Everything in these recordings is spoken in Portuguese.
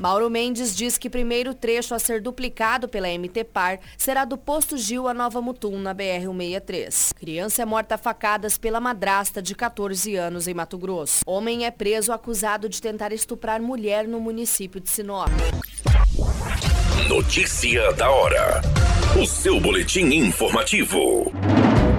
Mauro Mendes diz que primeiro trecho a ser duplicado pela MT Par será do posto Gil a Nova Mutum, na BR-163. Criança é morta a facadas pela madrasta de 14 anos em Mato Grosso. Homem é preso acusado de tentar estuprar mulher no município de Sinop. Notícia da hora. O seu boletim informativo.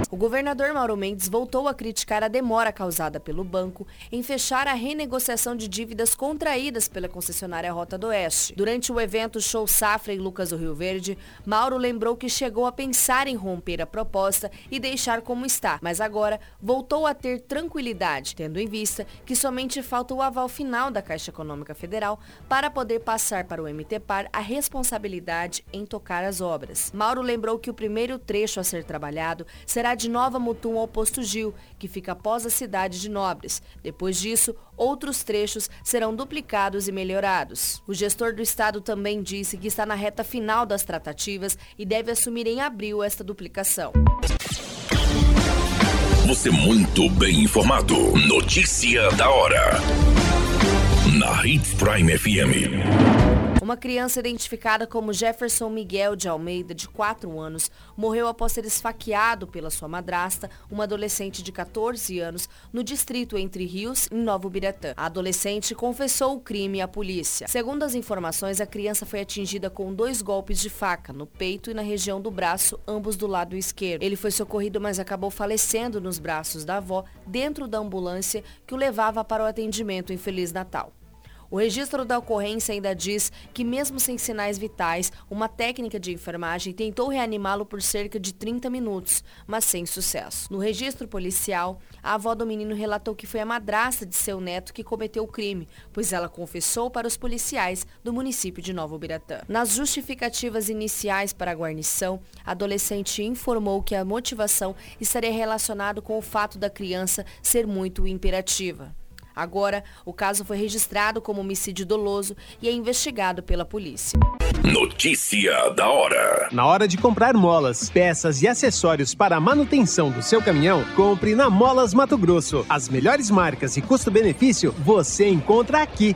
O governador Mauro Mendes voltou a criticar a demora causada pelo banco em fechar a renegociação de dívidas contraídas pela concessionária Rota do Oeste. Durante o evento Show Safra em Lucas do Rio Verde, Mauro lembrou que chegou a pensar em romper a proposta e deixar como está, mas agora voltou a ter tranquilidade, tendo em vista que somente falta o aval final da Caixa Econômica Federal para poder passar para o MTPAR a responsabilidade em tocar as obras. Mauro lembrou que o primeiro trecho a ser trabalhado será de Nova Mutum ao Posto Gil, que fica após a cidade de Nobres. Depois disso, outros trechos serão duplicados e melhorados. O gestor do estado também disse que está na reta final das tratativas e deve assumir em abril esta duplicação. Você muito bem informado. Notícia da hora. Na Hits Prime FM. Uma criança identificada como Jefferson Miguel de Almeida, de 4 anos, morreu após ser esfaqueado pela sua madrasta, uma adolescente de 14 anos, no distrito Entre Rios, em Novo Biratã. A adolescente confessou o crime à polícia. Segundo as informações, a criança foi atingida com dois golpes de faca, no peito e na região do braço, ambos do lado esquerdo. Ele foi socorrido, mas acabou falecendo nos braços da avó, dentro da ambulância que o levava para o atendimento em Feliz Natal. O registro da ocorrência ainda diz que, mesmo sem sinais vitais, uma técnica de enfermagem tentou reanimá-lo por cerca de 30 minutos, mas sem sucesso. No registro policial, a avó do menino relatou que foi a madrasta de seu neto que cometeu o crime, pois ela confessou para os policiais do município de Novo Biratã. Nas justificativas iniciais para a guarnição, a adolescente informou que a motivação estaria relacionada com o fato da criança ser muito imperativa. Agora, o caso foi registrado como homicídio doloso e é investigado pela polícia. Notícia da hora. Na hora de comprar molas, peças e acessórios para a manutenção do seu caminhão, compre na Molas Mato Grosso. As melhores marcas e custo-benefício você encontra aqui.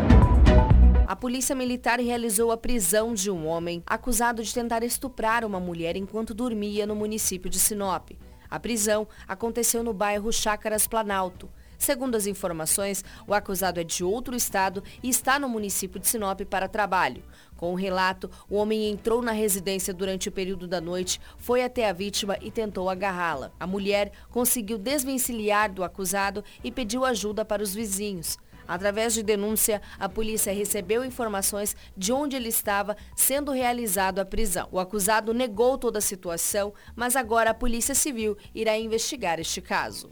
A polícia militar realizou a prisão de um homem acusado de tentar estuprar uma mulher enquanto dormia no município de Sinop. A prisão aconteceu no bairro Chácaras Planalto. Segundo as informações, o acusado é de outro estado e está no município de Sinop para trabalho. Com o relato, o homem entrou na residência durante o período da noite, foi até a vítima e tentou agarrá-la. A mulher conseguiu desvencilhar do acusado e pediu ajuda para os vizinhos. Através de denúncia, a polícia recebeu informações de onde ele estava sendo realizado a prisão. O acusado negou toda a situação, mas agora a Polícia Civil irá investigar este caso.